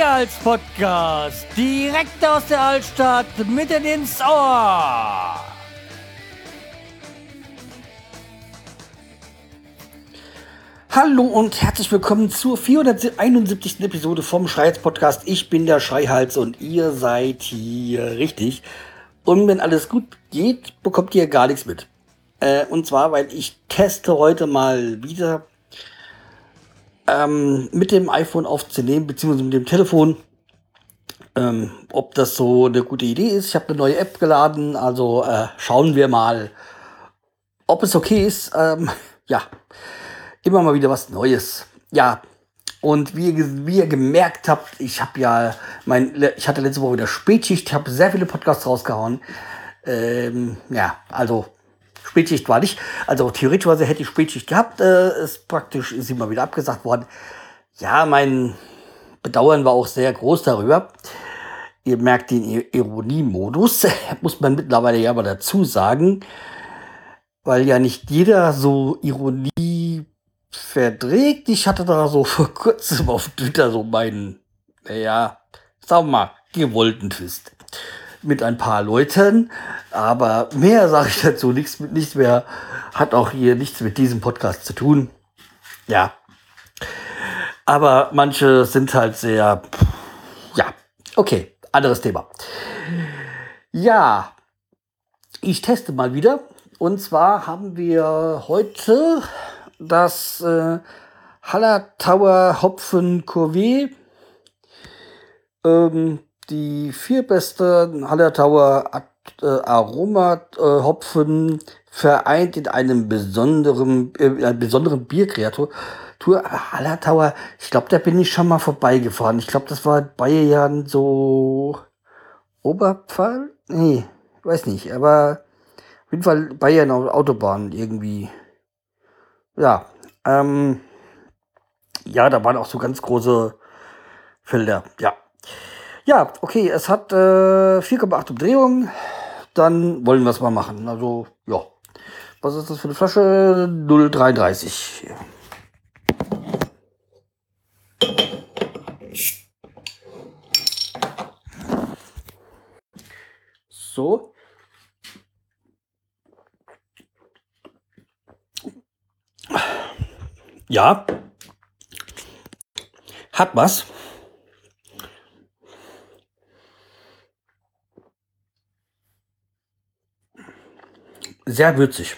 Schreihals Podcast. Direkt aus der Altstadt, mitten ins Ohr. Hallo und herzlich willkommen zur 471. Episode vom Schreihals Podcast. Ich bin der Schreihals und ihr seid hier richtig. Und wenn alles gut geht, bekommt ihr gar nichts mit. Äh, und zwar, weil ich teste heute mal wieder ähm, mit dem iPhone aufzunehmen, beziehungsweise mit dem Telefon. Ähm, ob das so eine gute Idee ist. Ich habe eine neue App geladen, also äh, schauen wir mal, ob es okay ist. Ähm, ja, immer mal wieder was Neues. Ja, und wie ihr, wie ihr gemerkt habt, ich habe ja mein, ich hatte letzte Woche wieder Spätschicht, ich habe sehr viele Podcasts rausgehauen. Ähm, ja, also Spätschicht war nicht. Also theoretisch hätte ich Spätschicht gehabt, äh, ist praktisch ist immer wieder abgesagt worden. Ja, mein Bedauern war auch sehr groß darüber. Ihr merkt den Ironiemodus, muss man mittlerweile ja mal dazu sagen, weil ja nicht jeder so Ironie verdreht. Ich hatte da so vor kurzem auf Twitter so meinen, naja, sagen wir mal, gewollten Twist mit ein paar Leuten. Aber mehr sage ich dazu nichts, nichts mehr. Hat auch hier nichts mit diesem Podcast zu tun. Ja. Aber manche sind halt sehr, ja, okay, anderes Thema. Ja, ich teste mal wieder. Und zwar haben wir heute das äh, Hallertauer Hopfen Courvet. Ähm, die vier besten Hallertauer äh, Aroma-Hopfen vereint in einem besonderen, äh, einer besonderen Bierkreatur. Tour Hallertauer, ich glaube, da bin ich schon mal vorbeigefahren. Ich glaube, das war Bayern so Oberpfahl? Nee, weiß nicht, aber auf jeden Fall Bayern Autobahn irgendwie. Ja, ähm, ja, da waren auch so ganz große Felder, ja. Ja, okay, es hat äh, 4,8 Umdrehungen. Dann wollen wir es mal machen. Also, ja. Was ist das für eine Flasche? 0,33. So. Ja. Hat was. Sehr würzig.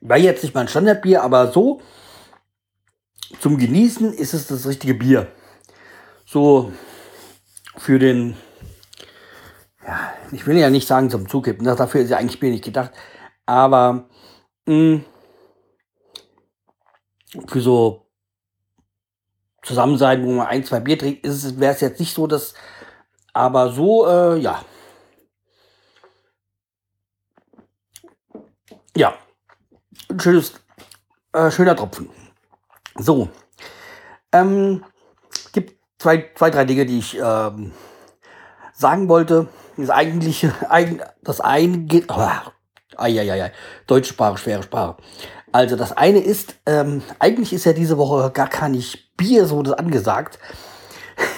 War jetzt nicht mein Standardbier, aber so zum Genießen ist es das richtige Bier. So für den, ja, ich will ja nicht sagen zum Zukippen, dafür ist ja eigentlich Bier nicht gedacht, aber mh, hm, für so Zusammensein, wo man ein, zwei Bier trinkt, wäre es jetzt nicht so, dass, aber so, äh, ja, Ja, ein schönes, äh, schöner Tropfen. So, ähm, gibt zwei, zwei, drei Dinge, die ich ähm, sagen wollte. Das eigentliche, das eine geht, oh, ai, deutsche Sprache, schwere Sprache. Also das eine ist, ähm, eigentlich ist ja diese Woche gar gar nicht Bier so das angesagt.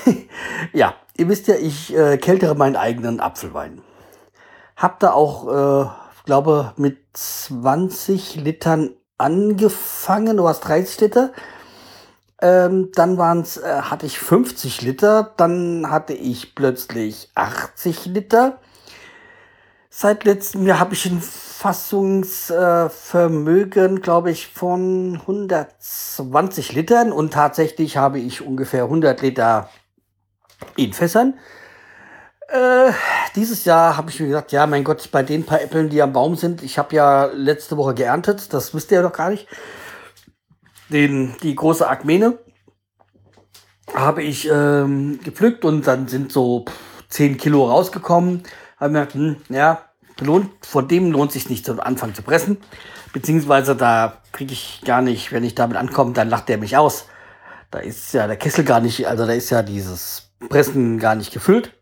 ja, ihr wisst ja, ich äh, kältere meinen eigenen Apfelwein. Hab da auch äh, glaube, mit 20 Litern angefangen, du hast 30 Liter. Ähm, dann waren's, äh, hatte ich 50 Liter, dann hatte ich plötzlich 80 Liter. Seit letztem Jahr habe ich ein Fassungsvermögen, äh, glaube ich, von 120 Litern und tatsächlich habe ich ungefähr 100 Liter in Fässern. Äh, dieses Jahr habe ich mir gesagt, ja, mein Gott, bei den paar Äpfeln, die am Baum sind, ich habe ja letzte Woche geerntet, das wisst ihr ja doch gar nicht. Den, die große Akmene habe ich ähm, gepflückt und dann sind so 10 Kilo rausgekommen. Habe mir gedacht, hm, ja, lohnt, vor dem lohnt sich nicht zum Anfang zu pressen. Beziehungsweise da kriege ich gar nicht, wenn ich damit ankomme, dann lacht der mich aus. Da ist ja der Kessel gar nicht, also da ist ja dieses Pressen gar nicht gefüllt.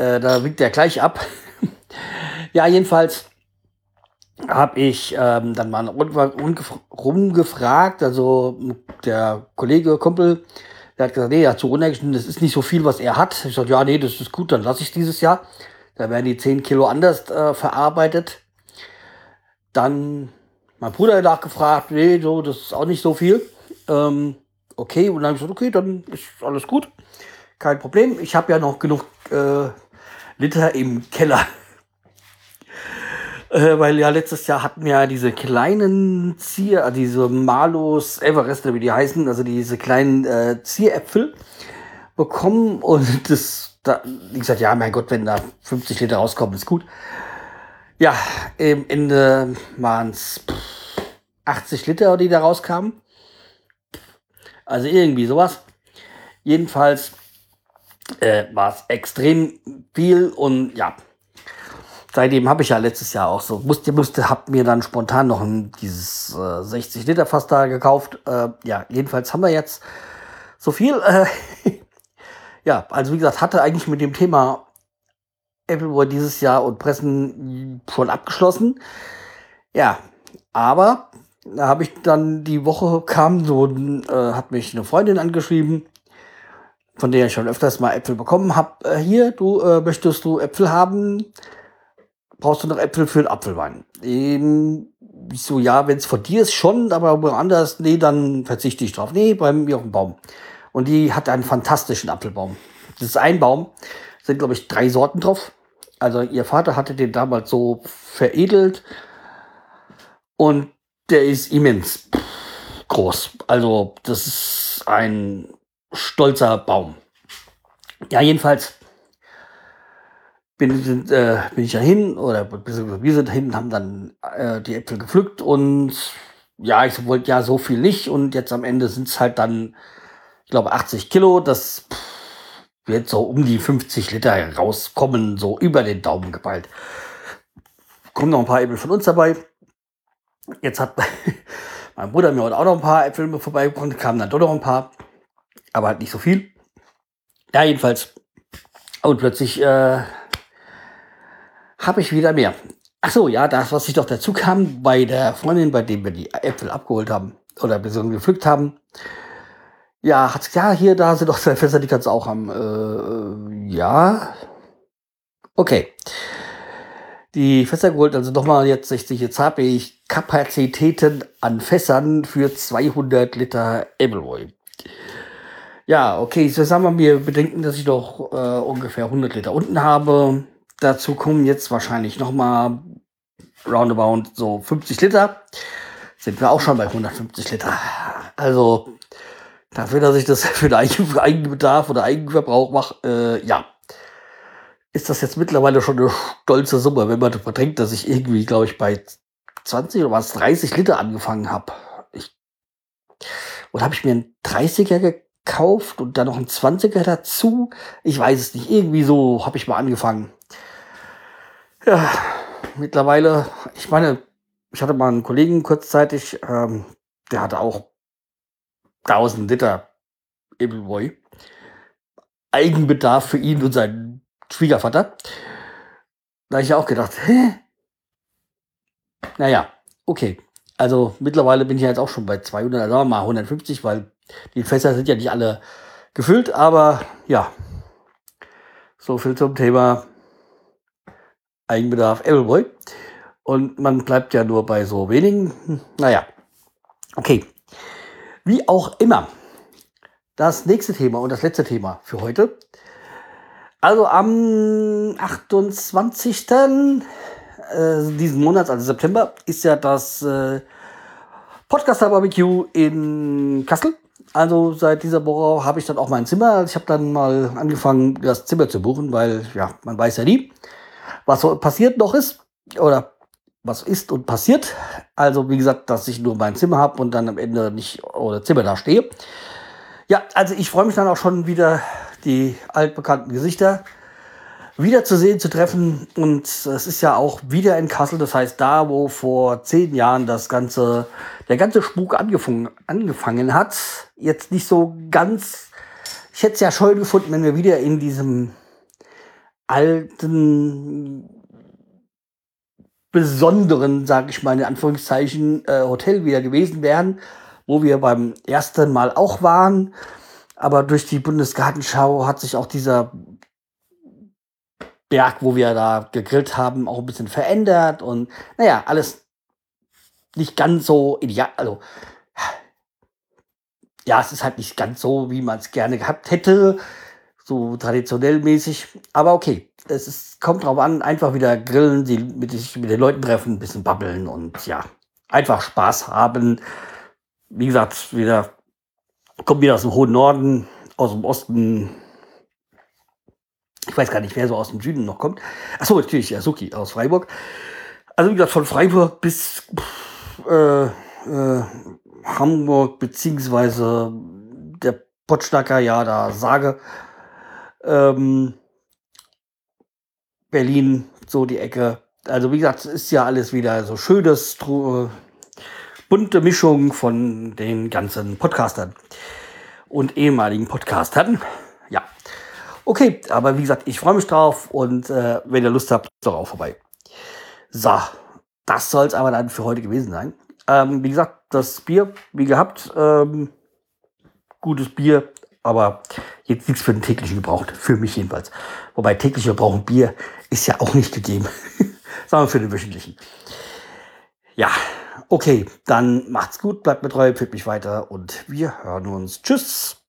Äh, da winkt er gleich ab. ja, jedenfalls habe ich ähm, dann mal rumgefragt, also der Kollege, Kumpel, Der hat gesagt, nee, er hat so runtergeschnitten, das ist nicht so viel, was er hat. Ich sagte, ja, nee, das ist gut, dann lasse ich dieses Jahr. Da werden die 10 Kilo anders äh, verarbeitet. Dann mein Bruder nachgefragt, nee, so, das ist auch nicht so viel. Ähm, okay, und dann habe ich gesagt, okay, dann ist alles gut. Kein Problem. Ich habe ja noch genug äh, Liter im Keller. äh, weil ja letztes Jahr hatten wir ja diese kleinen Zier, also diese Malus Everest, wie die heißen, also diese kleinen äh, Zieräpfel bekommen und das, da, wie gesagt, ja, mein Gott, wenn da 50 Liter rauskommen, ist gut. Ja, im Ende waren es 80 Liter, die da rauskamen. Also irgendwie sowas. Jedenfalls äh, war es extrem viel und ja, seitdem habe ich ja letztes Jahr auch so, musste, musste, hab mir dann spontan noch ein, dieses äh, 60 Liter Fass da gekauft. Äh, ja, jedenfalls haben wir jetzt so viel. Äh, ja, also wie gesagt, hatte eigentlich mit dem Thema Appleboy dieses Jahr und Pressen schon abgeschlossen. Ja, aber da habe ich dann die Woche kam so, äh, hat mich eine Freundin angeschrieben, von der ich schon öfters mal Äpfel bekommen habe. Äh, hier, du äh, möchtest du Äpfel haben? Brauchst du noch Äpfel für den Apfelwein? Ähm, ich so, ja, wenn es von dir ist, schon, aber woanders, nee, dann verzichte ich drauf. Nee, bei mir auf dem Baum. Und die hat einen fantastischen Apfelbaum. Das ist ein Baum, sind, glaube ich, drei Sorten drauf. Also ihr Vater hatte den damals so veredelt und der ist immens groß. Also das ist ein stolzer Baum. Ja, jedenfalls bin, äh, bin ich dahin oder wir sind dahin, haben dann äh, die Äpfel gepflückt und ja, ich wollte ja so viel nicht und jetzt am Ende sind es halt dann, ich glaube, 80 Kilo. Das wird so um die 50 Liter rauskommen, so über den Daumen geballt. Kommen noch ein paar Äpfel von uns dabei. Jetzt hat mein Bruder mir heute auch noch ein paar Äpfel vorbeigebracht, kamen dann doch noch ein paar, aber halt nicht so viel. Ja, jedenfalls. Und plötzlich äh, habe ich wieder mehr. Ach so, ja, das, was ich doch dazu kam, bei der Freundin, bei dem wir die Äpfel abgeholt haben oder besonders gepflückt haben, ja, hat ja, hier, da sind doch zwei Fässer, die kannst du auch haben. Äh, ja. Okay. Die Fässer geholt, also nochmal jetzt 60. Jetzt habe ich Kapazitäten an Fässern für 200 Liter Appleboy. Ja, okay, so haben wir mir bedenken, dass ich doch äh, ungefähr 100 Liter unten habe. Dazu kommen jetzt wahrscheinlich nochmal roundabout so 50 Liter. Sind wir auch schon bei 150 Liter. Also Dafür, dass ich das für den Eigenbedarf oder Eigenverbrauch mache, äh, ja. Ist das jetzt mittlerweile schon eine stolze Summe, wenn man bedenkt, dass ich irgendwie, glaube ich, bei 20 oder was 30 Liter angefangen habe. Ich, oder habe ich mir einen 30er gekauft und dann noch einen 20er dazu? Ich weiß es nicht. Irgendwie so habe ich mal angefangen. Ja, mittlerweile, ich meine, ich hatte mal einen Kollegen kurzzeitig, ähm, der hatte auch 1000 Liter Appleboy. Eigenbedarf für ihn und seinen Schwiegervater. Da habe ich auch gedacht, hä? Naja, okay. Also mittlerweile bin ich jetzt auch schon bei 200, sagen wir mal 150, weil die Fässer sind ja nicht alle gefüllt, aber ja. So viel zum Thema Eigenbedarf Appleboy. Und man bleibt ja nur bei so wenigen. Naja, okay. Wie auch immer. Das nächste Thema und das letzte Thema für heute. Also am 28. Äh, diesen Monats, also September, ist ja das äh, Podcaster Barbecue in Kassel. Also seit dieser Woche habe ich dann auch mein Zimmer. Ich habe dann mal angefangen, das Zimmer zu buchen, weil ja, man weiß ja nie, was passiert noch ist oder was ist und passiert. Also wie gesagt, dass ich nur mein Zimmer habe und dann am Ende nicht oder Zimmer da stehe. Ja, also ich freue mich dann auch schon wieder, die altbekannten Gesichter wiederzusehen, zu treffen. Und es ist ja auch wieder in Kassel, das heißt da, wo vor zehn Jahren das ganze, der ganze Spuk angefangen, angefangen hat. Jetzt nicht so ganz. Ich hätte es ja schön gefunden, wenn wir wieder in diesem alten besonderen, sage ich mal in Anführungszeichen, äh, Hotel wieder gewesen wären, wo wir beim ersten Mal auch waren. Aber durch die Bundesgartenschau hat sich auch dieser Berg, wo wir da gegrillt haben, auch ein bisschen verändert. Und naja, alles nicht ganz so ideal. Also, ja, es ist halt nicht ganz so, wie man es gerne gehabt hätte. So traditionell mäßig. Aber okay, es ist, kommt drauf an, einfach wieder grillen, die, mit, sich mit den Leuten treffen, ein bisschen babbeln und ja, einfach Spaß haben. Wie gesagt, wieder kommt wieder aus dem hohen Norden, aus dem Osten. Ich weiß gar nicht, wer so aus dem Süden noch kommt. Achso, natürlich, ja, Suki aus Freiburg. Also wie gesagt, von Freiburg bis äh, äh, Hamburg, beziehungsweise der Potsdaker, ja, da sage. Ähm, Berlin, so die Ecke. Also wie gesagt, es ist ja alles wieder so schönes, tru- bunte Mischung von den ganzen Podcastern und ehemaligen Podcastern. Okay, aber wie gesagt, ich freue mich drauf und äh, wenn ihr Lust habt, ist doch auch vorbei. So, das soll es aber dann für heute gewesen sein. Ähm, wie gesagt, das Bier, wie gehabt, ähm, gutes Bier, aber jetzt nichts für den täglichen Gebrauch, für mich jedenfalls. Wobei täglicher Gebrauch und Bier ist ja auch nicht gegeben, sondern für den wöchentlichen. Ja, okay, dann macht's gut, bleibt mir treu, empfiehlt mich weiter und wir hören uns. Tschüss.